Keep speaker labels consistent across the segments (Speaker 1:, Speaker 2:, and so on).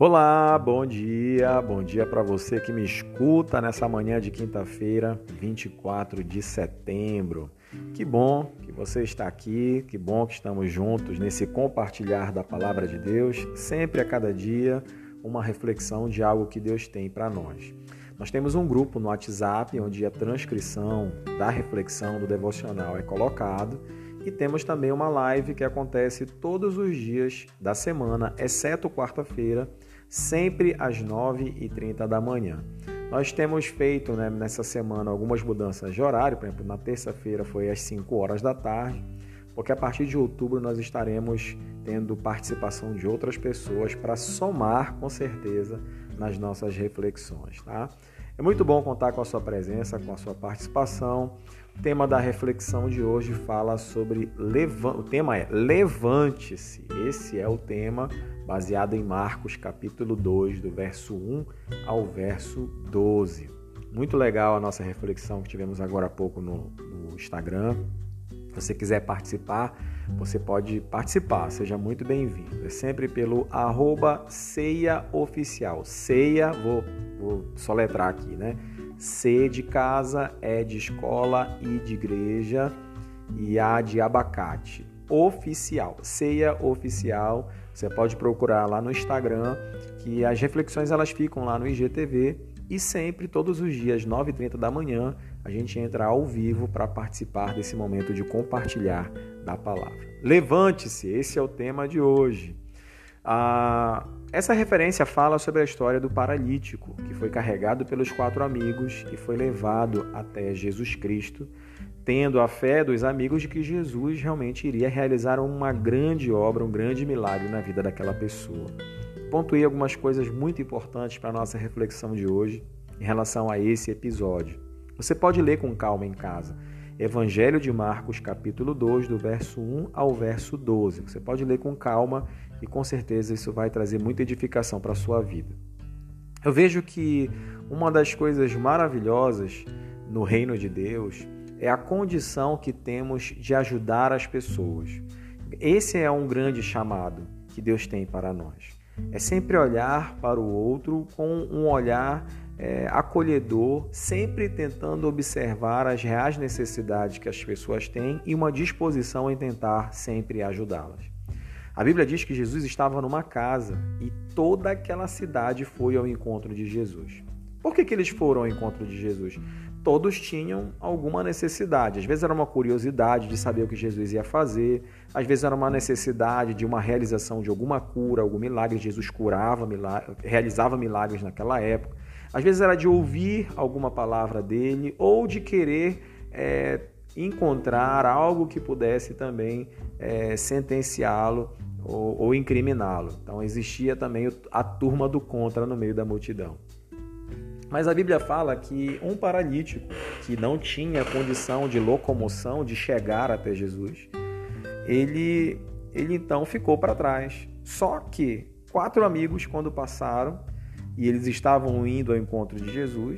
Speaker 1: Olá, bom dia, bom dia para você que me escuta nessa manhã de quinta-feira, 24 de setembro. Que bom que você está aqui, que bom que estamos juntos nesse compartilhar da palavra de Deus, sempre a cada dia uma reflexão de algo que Deus tem para nós. Nós temos um grupo no WhatsApp onde a transcrição da reflexão do devocional é colocado e temos também uma live que acontece todos os dias da semana, exceto quarta-feira, sempre às 9h30 da manhã. Nós temos feito né, nessa semana algumas mudanças de horário, por exemplo, na terça-feira foi às 5 horas da tarde, porque a partir de outubro nós estaremos tendo participação de outras pessoas para somar com certeza nas nossas reflexões, tá? É muito bom contar com a sua presença, com a sua participação. O tema da reflexão de hoje fala sobre o tema é levante-se. Esse é o tema baseado em Marcos capítulo 2, do verso 1 ao verso 12. Muito legal a nossa reflexão que tivemos agora há pouco no, no Instagram. Você quiser participar, você pode participar, seja muito bem-vindo. É sempre pelo arroba ceia oficial. Ceia, vou, vou soletrar aqui, né? C de casa, E de escola, I de igreja e A de abacate. Oficial, ceia oficial você pode procurar lá no Instagram, que as reflexões elas ficam lá no IGTV e sempre, todos os dias, 9h30 da manhã, a gente entra ao vivo para participar desse momento de compartilhar da palavra. Levante-se, esse é o tema de hoje. Ah, essa referência fala sobre a história do paralítico, que foi carregado pelos quatro amigos e foi levado até Jesus Cristo tendo a fé dos amigos de que Jesus realmente iria realizar uma grande obra, um grande milagre na vida daquela pessoa. Pontuei algumas coisas muito importantes para a nossa reflexão de hoje em relação a esse episódio. Você pode ler com calma em casa. Evangelho de Marcos, capítulo 2, do verso 1 ao verso 12. Você pode ler com calma e com certeza isso vai trazer muita edificação para a sua vida. Eu vejo que uma das coisas maravilhosas no reino de Deus é a condição que temos de ajudar as pessoas. Esse é um grande chamado que Deus tem para nós. É sempre olhar para o outro com um olhar é, acolhedor, sempre tentando observar as reais necessidades que as pessoas têm e uma disposição em tentar sempre ajudá-las. A Bíblia diz que Jesus estava numa casa e toda aquela cidade foi ao encontro de Jesus. Por que, que eles foram ao encontro de Jesus? todos tinham alguma necessidade. Às vezes era uma curiosidade de saber o que Jesus ia fazer, às vezes era uma necessidade de uma realização de alguma cura, algum milagre. Jesus curava, milagre, realizava milagres naquela época. Às vezes era de ouvir alguma palavra dele ou de querer é, encontrar algo que pudesse também é, sentenciá-lo ou, ou incriminá-lo. Então existia também a turma do contra no meio da multidão. Mas a Bíblia fala que um paralítico que não tinha condição de locomoção, de chegar até Jesus, ele, ele então ficou para trás. Só que quatro amigos, quando passaram e eles estavam indo ao encontro de Jesus,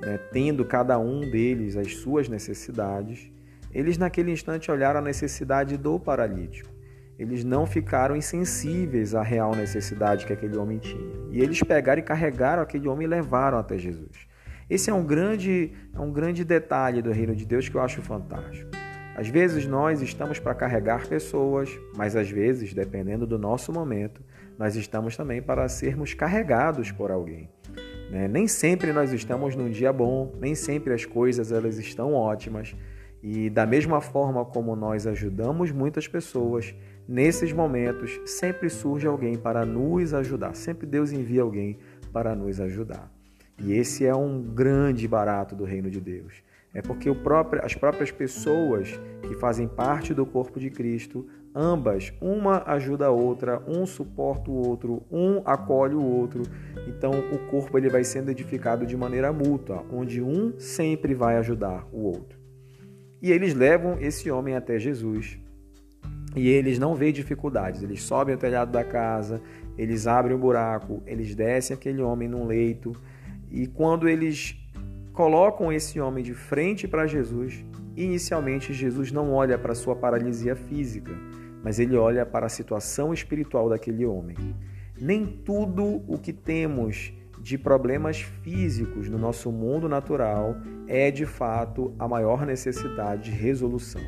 Speaker 1: né, tendo cada um deles as suas necessidades, eles naquele instante olharam a necessidade do paralítico eles não ficaram insensíveis à real necessidade que aquele homem tinha. E eles pegaram e carregaram aquele homem e levaram até Jesus. Esse é um grande, é um grande detalhe do reino de Deus que eu acho fantástico. Às vezes nós estamos para carregar pessoas, mas às vezes, dependendo do nosso momento, nós estamos também para sermos carregados por alguém. Né? Nem sempre nós estamos num dia bom, nem sempre as coisas elas estão ótimas. E da mesma forma como nós ajudamos muitas pessoas, Nesses momentos, sempre surge alguém para nos ajudar, sempre Deus envia alguém para nos ajudar. E esse é um grande barato do reino de Deus. É porque próprio, as próprias pessoas que fazem parte do corpo de Cristo, ambas, uma ajuda a outra, um suporta o outro, um acolhe o outro. Então o corpo ele vai sendo edificado de maneira mútua, onde um sempre vai ajudar o outro. E eles levam esse homem até Jesus e eles não veem dificuldades, eles sobem o telhado da casa, eles abrem um buraco, eles descem aquele homem num leito, e quando eles colocam esse homem de frente para Jesus, inicialmente Jesus não olha para sua paralisia física, mas ele olha para a situação espiritual daquele homem. Nem tudo o que temos de problemas físicos no nosso mundo natural é de fato a maior necessidade de resolução.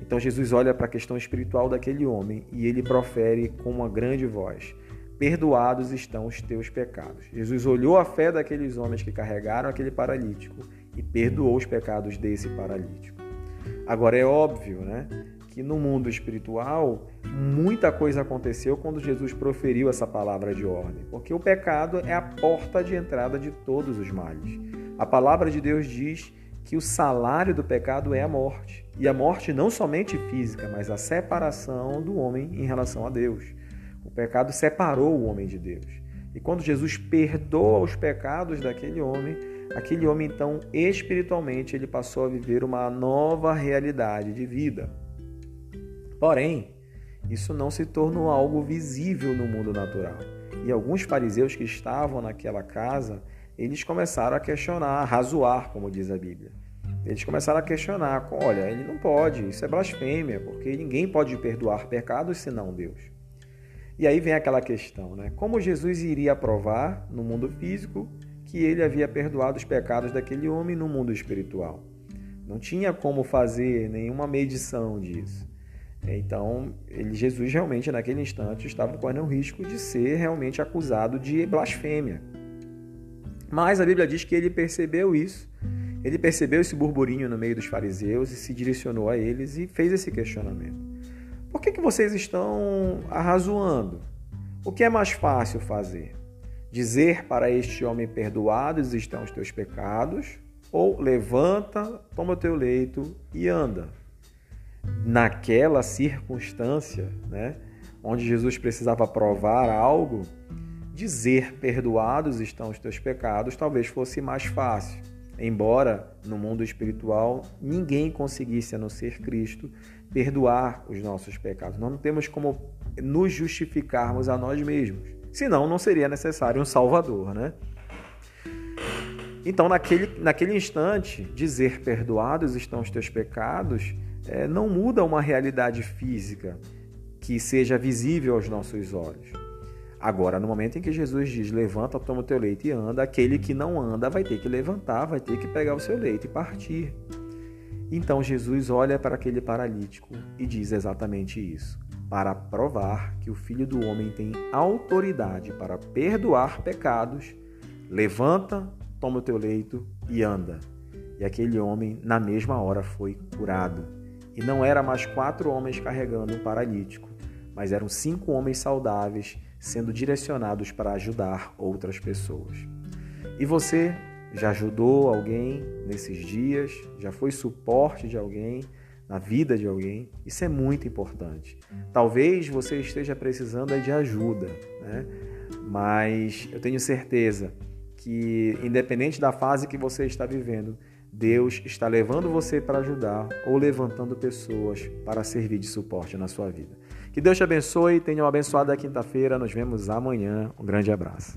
Speaker 1: Então Jesus olha para a questão espiritual daquele homem e ele profere com uma grande voz: Perdoados estão os teus pecados. Jesus olhou a fé daqueles homens que carregaram aquele paralítico e perdoou os pecados desse paralítico. Agora é óbvio, né, que no mundo espiritual muita coisa aconteceu quando Jesus proferiu essa palavra de ordem, porque o pecado é a porta de entrada de todos os males. A palavra de Deus diz que o salário do pecado é a morte, e a morte não somente física, mas a separação do homem em relação a Deus. O pecado separou o homem de Deus. E quando Jesus perdoa os pecados daquele homem, aquele homem então espiritualmente ele passou a viver uma nova realidade de vida. Porém, isso não se tornou algo visível no mundo natural. E alguns fariseus que estavam naquela casa, eles começaram a questionar, a razoar, como diz a Bíblia. Eles começaram a questionar: olha, ele não pode, isso é blasfêmia, porque ninguém pode perdoar pecados senão Deus. E aí vem aquela questão, né? Como Jesus iria provar no mundo físico que ele havia perdoado os pecados daquele homem no mundo espiritual? Não tinha como fazer nenhuma medição disso. Então, ele, Jesus realmente naquele instante estava correndo o risco de ser realmente acusado de blasfêmia. Mas a Bíblia diz que ele percebeu isso, ele percebeu esse burburinho no meio dos fariseus e se direcionou a eles e fez esse questionamento. Por que, que vocês estão arrazoando? O que é mais fácil fazer? Dizer para este homem perdoados estão os teus pecados, ou levanta, toma o teu leito e anda naquela circunstância, né, onde Jesus precisava provar algo, dizer perdoados estão os teus pecados talvez fosse mais fácil. Embora no mundo espiritual ninguém conseguisse, a não ser Cristo, perdoar os nossos pecados. Nós não temos como nos justificarmos a nós mesmos. Senão, não seria necessário um Salvador, né? Então, naquele, naquele instante, dizer perdoados estão os teus pecados é, não muda uma realidade física que seja visível aos nossos olhos. Agora, no momento em que Jesus diz levanta, toma o teu leite e anda, aquele que não anda vai ter que levantar, vai ter que pegar o seu leite e partir. Então Jesus olha para aquele paralítico e diz exatamente isso, para provar que o Filho do Homem tem autoridade para perdoar pecados. Levanta, toma o teu leito e anda. E aquele homem, na mesma hora, foi curado. E não era mais quatro homens carregando um paralítico, mas eram cinco homens saudáveis sendo direcionados para ajudar outras pessoas. E você já ajudou alguém nesses dias? Já foi suporte de alguém na vida de alguém? Isso é muito importante. Talvez você esteja precisando de ajuda, né? mas eu tenho certeza que, independente da fase que você está vivendo, Deus está levando você para ajudar ou levantando pessoas para servir de suporte na sua vida. Que Deus te abençoe, tenha uma abençoada quinta-feira. Nos vemos amanhã. Um grande abraço.